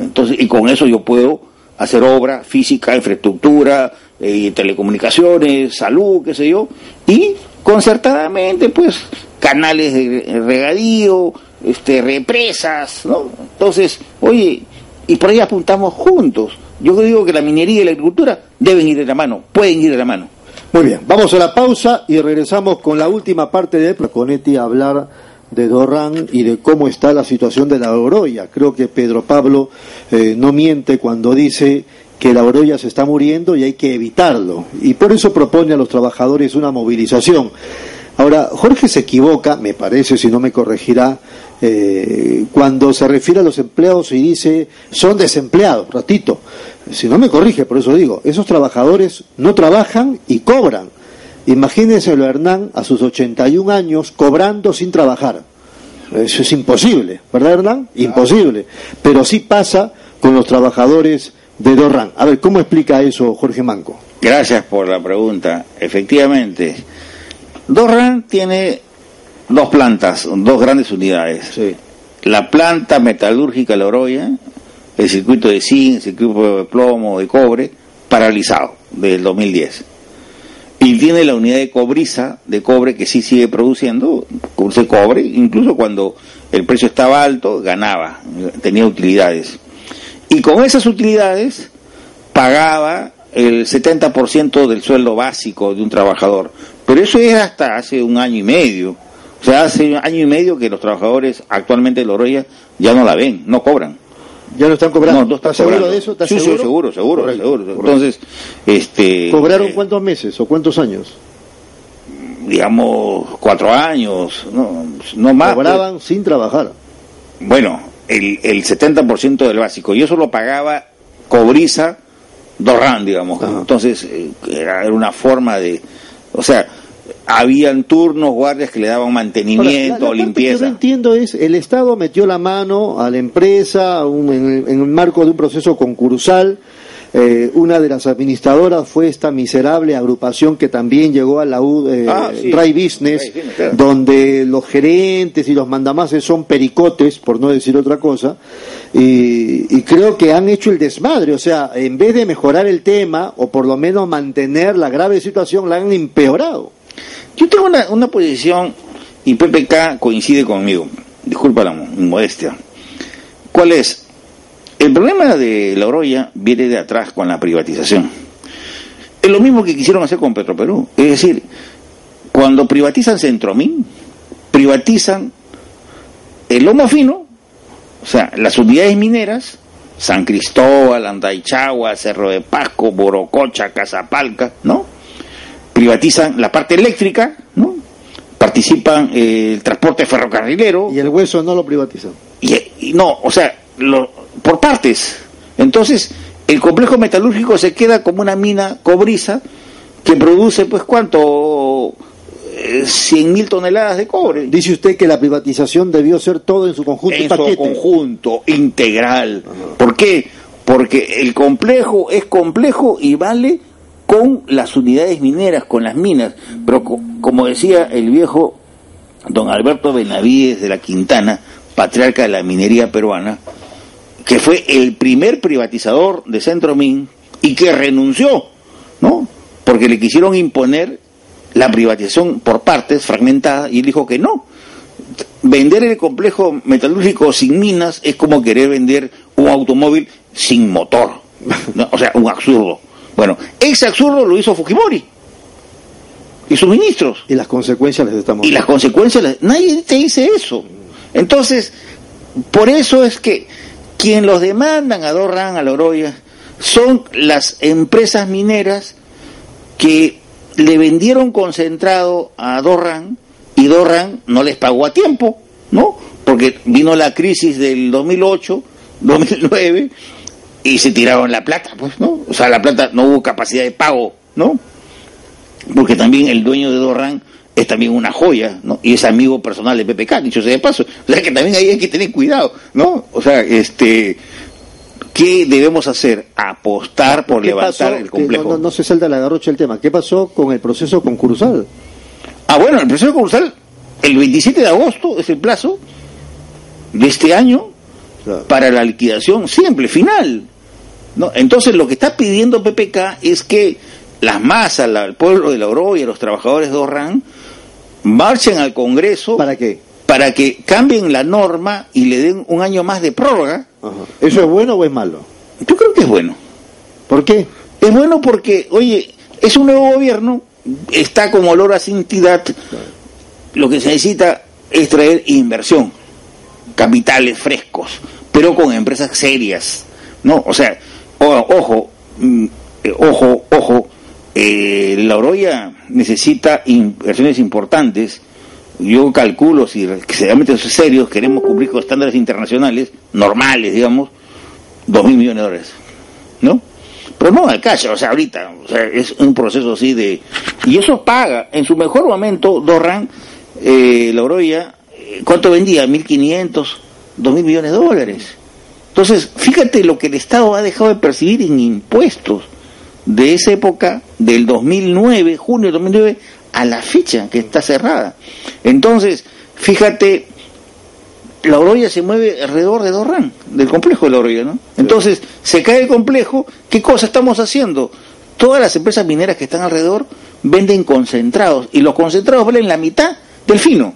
Entonces, y con eso yo puedo hacer obra física, infraestructura, eh, telecomunicaciones, salud, qué sé yo, y concertadamente, pues, canales de regadío, este, represas, ¿no? Entonces, oye, y por ahí apuntamos juntos. Yo digo que la minería y la agricultura deben ir de la mano, pueden ir de la mano. Muy bien, vamos a la pausa y regresamos con la última parte de Proconetti a hablar de Dorran y de cómo está la situación de la Oroya. Creo que Pedro Pablo eh, no miente cuando dice que la Oroya se está muriendo y hay que evitarlo. Y por eso propone a los trabajadores una movilización. Ahora, Jorge se equivoca, me parece, si no me corregirá, eh, cuando se refiere a los empleados y dice son desempleados, ratito. Si no me corrige, por eso digo, esos trabajadores no trabajan y cobran. Imagínenselo Hernán a sus 81 años cobrando sin trabajar. Eso es imposible, ¿verdad Hernán? Imposible. Pero sí pasa con los trabajadores de Dorran. A ver, ¿cómo explica eso Jorge Manco? Gracias por la pregunta. Efectivamente, Dorran tiene dos plantas, dos grandes unidades. La planta metalúrgica Loroya, el circuito de zinc, el circuito de plomo, de cobre, paralizado desde el 2010. Y tiene la unidad de cobriza, de cobre, que sí sigue produciendo, produce cobre, incluso cuando el precio estaba alto, ganaba, tenía utilidades. Y con esas utilidades pagaba el 70% del sueldo básico de un trabajador. Pero eso es hasta hace un año y medio. O sea, hace un año y medio que los trabajadores actualmente de Loroya ya no la ven, no cobran. Ya no están cobrando. No, ¿Estás seguro de eso? sí, seguro? seguro, seguro, seguro. Entonces, este... ¿Cobraron eh, cuántos meses o cuántos años? Digamos, cuatro años, no, no más. Cobraban pues. sin trabajar. Bueno, el, el 70% del básico. Y eso lo pagaba Cobriza Dorran, digamos. Entonces, eh, era una forma de... O sea, habían turnos, guardias que le daban mantenimiento, limpieza. Lo que yo entiendo es, el Estado metió la mano a la empresa en, el marco de un proceso concursal. Eh, una de las administradoras fue esta miserable agrupación que también llegó a la U, eh, ah, Dry Business, donde los gerentes y los mandamases son pericotes, por no decir otra cosa, y, y, creo que han hecho el desmadre, o sea, en vez de mejorar el tema, o por lo menos mantener la grave situación, la han empeorado. Yo tengo una, una posición, y PPK coincide conmigo, disculpa la modestia. ¿Cuál es? El problema de la Oroya viene de atrás con la privatización. Es lo mismo que quisieron hacer con Petroperú. Es decir, cuando privatizan Centromín, privatizan el lomo fino, o sea, las unidades mineras, San Cristóbal, Andaichagua, Cerro de Pasco, Borococha, Casapalca, ¿no? privatizan la parte eléctrica, ¿no? Participan eh, el transporte ferrocarrilero. Y el hueso no lo privatizan. Y, no, o sea, lo, por partes. Entonces, el complejo metalúrgico se queda como una mina cobriza que produce, pues, ¿cuánto? 100 eh, mil toneladas de cobre. Dice usted que la privatización debió ser todo en su conjunto. En su conjunto, integral. ¿Por qué? Porque el complejo es complejo y vale con las unidades mineras, con las minas. Pero como decía el viejo don Alberto Benavides de la Quintana, patriarca de la minería peruana, que fue el primer privatizador de Centromin y que renunció, ¿no? Porque le quisieron imponer la privatización por partes, fragmentada, y él dijo que no. Vender el complejo metalúrgico sin minas es como querer vender un automóvil sin motor. O sea, un absurdo. Bueno, ese absurdo lo hizo Fujimori y sus ministros. Y las consecuencias les estamos. Y las consecuencias, nadie te dice eso. Entonces, por eso es que quien los demandan a Dorran, a Loroya, son las empresas mineras que le vendieron concentrado a Dorran y Dorran no les pagó a tiempo, ¿no? Porque vino la crisis del 2008, 2009 y se tiraron la plata, pues, ¿no? O sea, la plata no hubo capacidad de pago, ¿no? Porque también el dueño de Dorran es también una joya, ¿no? Y es amigo personal de PPK, dicho sea de paso. O sea que también ahí hay que tener cuidado, ¿no? O sea, este, ¿qué debemos hacer? Apostar por levantar el complejo. No, se salta la garrocha el tema. ¿Qué pasó con el proceso concursal? Ah, bueno, el proceso concursal, el 27 de agosto es el plazo de este año para la liquidación simple, final. ¿no? Entonces lo que está pidiendo PPK es que las masas, el pueblo de la y los trabajadores de Orran, marchen al Congreso. ¿Para qué? Para que cambien la norma y le den un año más de prórroga. ¿Eso es bueno o es malo? Yo creo que es bueno. ¿Por qué? Es bueno porque, oye, es un nuevo gobierno, está como olor a santidad. Lo que se necesita es traer inversión, capitales frescos, pero con empresas serias. ¿no? O sea, ojo, mm, eh, ojo, ojo, eh, la Oroya necesita inversiones importantes. Yo calculo, si realmente son serios, queremos cumplir con estándares internacionales, normales, digamos, dos mil millones de dólares. ¿No? Pero no alcanza, o sea, ahorita, o sea, es un proceso así de... Y eso paga, en su mejor momento, Dorran, eh, la Oroya, eh, ¿cuánto vendía? 1.500, mil millones de dólares. Entonces, fíjate lo que el Estado ha dejado de percibir en impuestos de esa época, del 2009, junio de 2009, a la fecha que está cerrada. Entonces, fíjate, la Oroya se mueve alrededor de Dorran, del complejo de la Oroya, ¿no? Entonces, se cae el complejo, ¿qué cosa estamos haciendo? Todas las empresas mineras que están alrededor venden concentrados, y los concentrados valen la mitad del fino.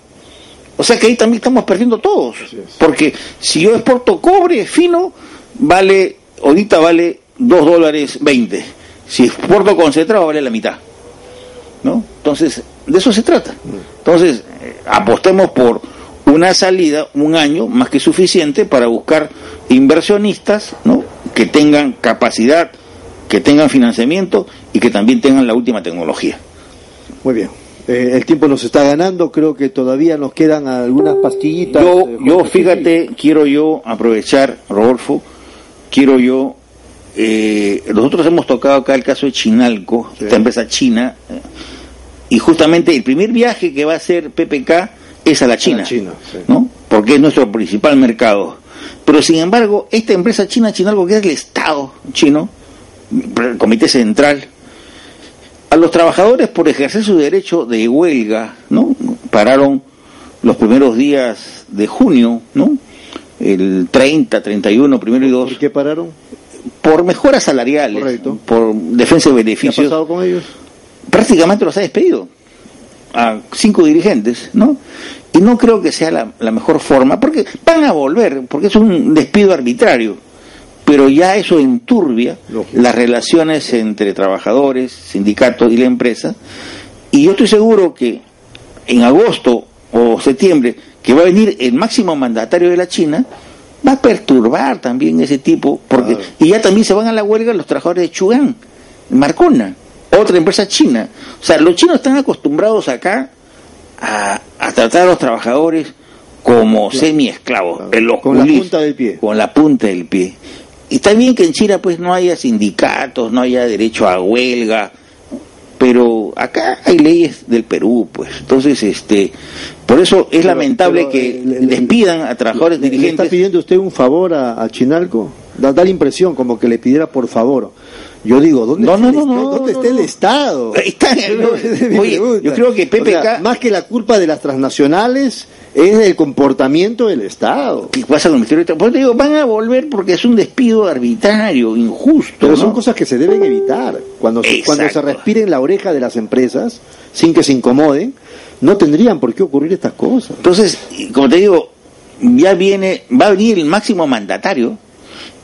O sea que ahí también estamos perdiendo todos. Porque si yo exporto cobre fino, vale, ahorita vale 2 dólares 20 si exporto concentrado vale la mitad. ¿No? Entonces, de eso se trata. Entonces, eh, apostemos por una salida, un año más que suficiente para buscar inversionistas, ¿no? Que tengan capacidad, que tengan financiamiento y que también tengan la última tecnología. Muy bien. Eh, el tiempo nos está ganando, creo que todavía nos quedan algunas pastillitas. Yo, eh, yo fíjate, quiero yo aprovechar, Rodolfo, quiero yo eh, nosotros hemos tocado acá el caso de Chinalco, esta empresa china, y justamente el primer viaje que va a hacer PPK es a la China, ¿no? Porque es nuestro principal mercado. Pero sin embargo, esta empresa china, Chinalco, que es el Estado chino, el Comité Central, a los trabajadores por ejercer su derecho de huelga, ¿no? Pararon los primeros días de junio, ¿no? El 30, 31, primero y 2. ¿Por qué pararon? Por mejoras salariales, por defensa de beneficios. ¿Qué ha pasado con ellos? Prácticamente los ha despedido a cinco dirigentes, ¿no? Y no creo que sea la, mejor forma, porque van a volver, porque es un despido arbitrario, pero ya eso enturbia las relaciones entre trabajadores, sindicatos y la empresa, y yo estoy seguro que en agosto o septiembre, que va a venir el máximo mandatario de la China, va a perturbar también ese tipo, porque y ya también se van a la huelga los trabajadores de Chugan, Marcona, otra empresa china. O sea, los chinos están acostumbrados acá a, tratar a los trabajadores como semi-esclavos, con la punta del pie. Con la punta del pie. Y está bien que en China pues no haya sindicatos, no haya derecho a huelga, pero acá hay leyes del Perú, pues. Entonces, este, por eso es lamentable que eh, despidan a trabajadores dirigentes. ¿Le está pidiendo usted un favor a, Chinalco? Da, la impresión como que le pidiera por favor. Yo digo, ¿dónde, está, el, ¿dónde está el Estado? Está, oye, yo creo que PPK... más que la culpa de las transnacionales, es el comportamiento del Estado. ¿Qué pasa con el Ministerio de Por digo, van a volver porque es un despido arbitrario, injusto. Pero son cosas que se deben evitar. Cuando se, cuando se respire en la oreja de las empresas, sin que se incomoden, no tendrían por qué ocurrir estas cosas. Entonces, como te digo, ya viene, va a venir el máximo mandatario,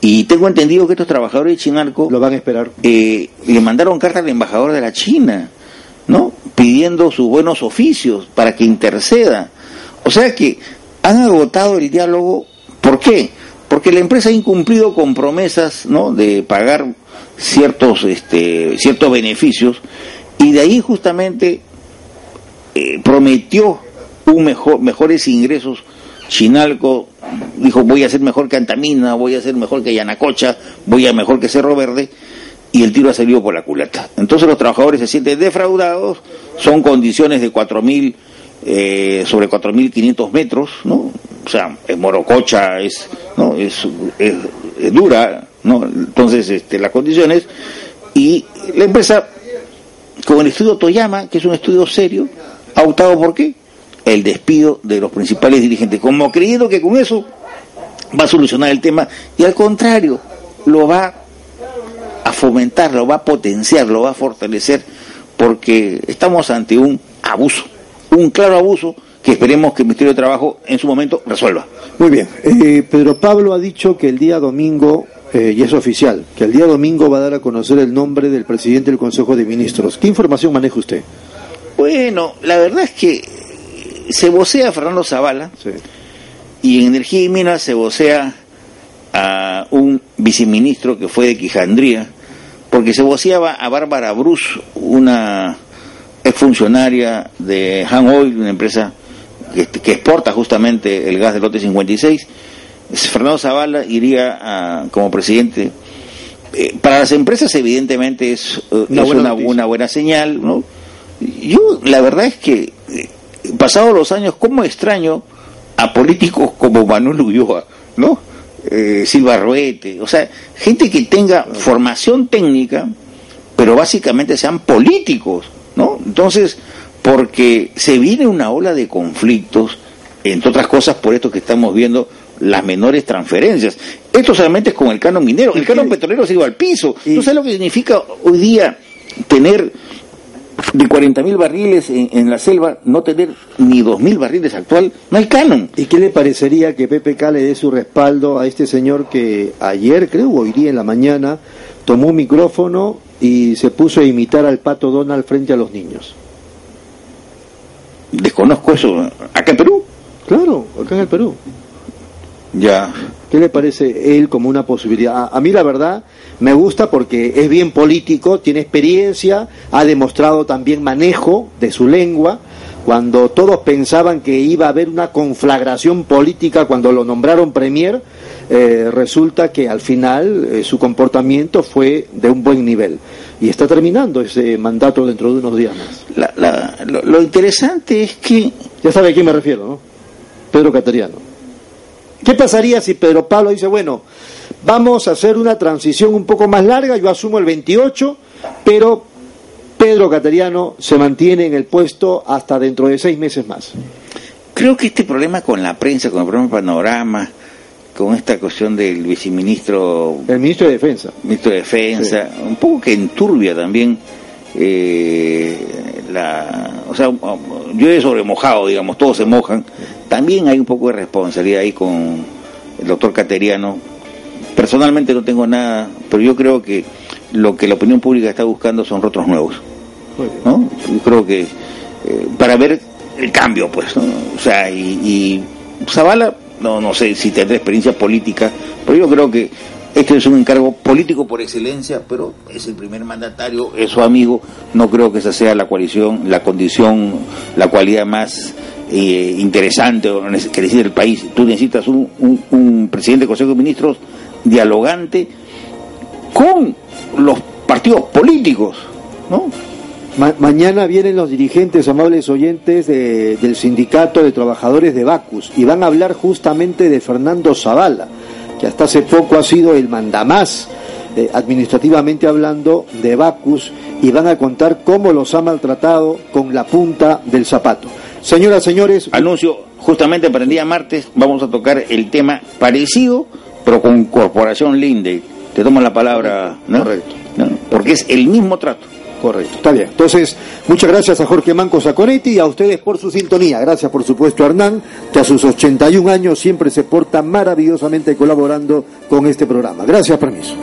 y tengo entendido que estos trabajadores de Chinarco... Lo van a esperar. Eh, le mandaron carta al embajador de la China, ¿no? Pidiendo sus buenos oficios para que interceda o sea que han agotado el diálogo. ¿Por qué? Porque la empresa ha incumplido con promesas ¿no? de pagar ciertos, este, ciertos beneficios y de ahí justamente eh, prometió un mejor, mejores ingresos. Chinalco dijo voy a ser mejor que Antamina, voy a ser mejor que Yanacocha, voy a mejor que Cerro Verde y el tiro ha salido por la culata. Entonces los trabajadores se sienten defraudados, son condiciones de 4.000 eh, sobre 4.500 metros, ¿no? O sea, es morococha, es, ¿no? es, es, dura, ¿no? Entonces, este, las condiciones, y la empresa, con el estudio Toyama, que es un estudio serio, ha optado por qué? El despido de los principales dirigentes, como creyendo que con eso va a solucionar el tema, y al contrario, lo va a fomentar, lo va a potenciar, lo va a fortalecer, porque estamos ante un abuso un claro abuso que esperemos que el Ministerio de Trabajo en su momento resuelva. Muy bien. Eh, Pedro Pablo ha dicho que el día domingo, eh, y es oficial, que el día domingo va a dar a conocer el nombre del presidente del Consejo de Ministros. ¿Qué información maneja usted? Bueno, la verdad es que se vocea a Fernando Zavala y en Energía y Minas se vocea a un viceministro que fue de Quijandría, porque se voceaba a Bárbara Bruce, una es funcionaria de Han Oil, una empresa que, exporta justamente el gas del lote 56. Fernando Zavala iría como presidente. Eh, para las empresas evidentemente es, eh, una, buena buena señal. ¿no? Yo la verdad es que, eh, pasados los años, ¿cómo extraño a políticos como Manuel Ulloa? ¿no? Silva Ruete, o sea, gente que tenga formación técnica, pero básicamente sean políticos. ¿no? Entonces, porque se viene una ola de conflictos, entre otras cosas por esto que estamos viendo, las menores transferencias. Esto solamente es con el canon minero, el canon petrolero se iba al piso. ¿Tú sabes lo que significa hoy día tener de 40.000 barriles en, la selva, no tener ni 2.000 barriles actual, no hay canon. ¿Y qué le parecería que PPK le dé su respaldo a este señor que ayer, creo, hoy día en la mañana, tomó un micrófono y se puso a imitar al pato Donald frente a los niños. Desconozco eso. ¿Acá en Perú? Claro, acá en el Perú. Ya. ¿Qué le parece él como una posibilidad? A, mí la verdad me gusta porque es bien político, tiene experiencia, ha demostrado también manejo de su lengua. Cuando todos pensaban que iba a haber una conflagración política cuando lo nombraron premier, eh, resulta que al final eh, su comportamiento fue de un buen nivel. Y está terminando ese mandato dentro de unos días más. lo, interesante es que... Ya sabe a quién me refiero, ¿no? Pedro Cateriano. ¿Qué pasaría si Pedro Pablo dice, bueno, vamos a hacer una transición un poco más larga, yo asumo el 28, pero Pedro Cateriano se mantiene en el puesto hasta dentro de seis meses más? Creo que este problema con la prensa, con el problema panorama, con esta cuestión del viceministro... El ministro de Defensa. Ministro de Defensa, un poco que enturbia también eh, la... O sea, yo he sobremojado, digamos, todos se mojan. También hay un poco de responsabilidad ahí con el doctor Cateriano. Personalmente no tengo nada, pero yo creo que lo que la opinión pública está buscando son rostros nuevos. ¿no? Yo creo que eh, para ver el cambio, pues, ¿no? O sea, y, y Zavala no, no sé si tendrá experiencia política, pero yo creo que este es un encargo político por excelencia, pero es el primer mandatario, es su amigo, no creo que esa sea la coalición, la condición, la cualidad más eh, interesante que decir el país. Tú necesitas un, un presidente del Consejo de Ministros dialogante con los partidos políticos, ¿no? mañana vienen los dirigentes, amables oyentes, del Sindicato de Trabajadores de Bacus y van a hablar justamente de Fernando Zavala, que hasta hace poco ha sido el mandamás, eh, administrativamente hablando, de Bacus y van a contar cómo los ha maltratado con la punta del zapato. Señoras, señores. Anuncio, justamente para el día martes vamos a tocar el tema parecido, pero con Corporación Linde. Te tomo la palabra, ¿no? Correcto. Porque es el mismo trato. Correcto, está bien. Entonence, muchas gracias a Jorge Manco Saconetti y a ustedes por su sintonía. Gracias, por supuesto, a Hernán, que a sus 81 años siempre se porta maravillosamente colaborando con este programa. Gracias, permiso.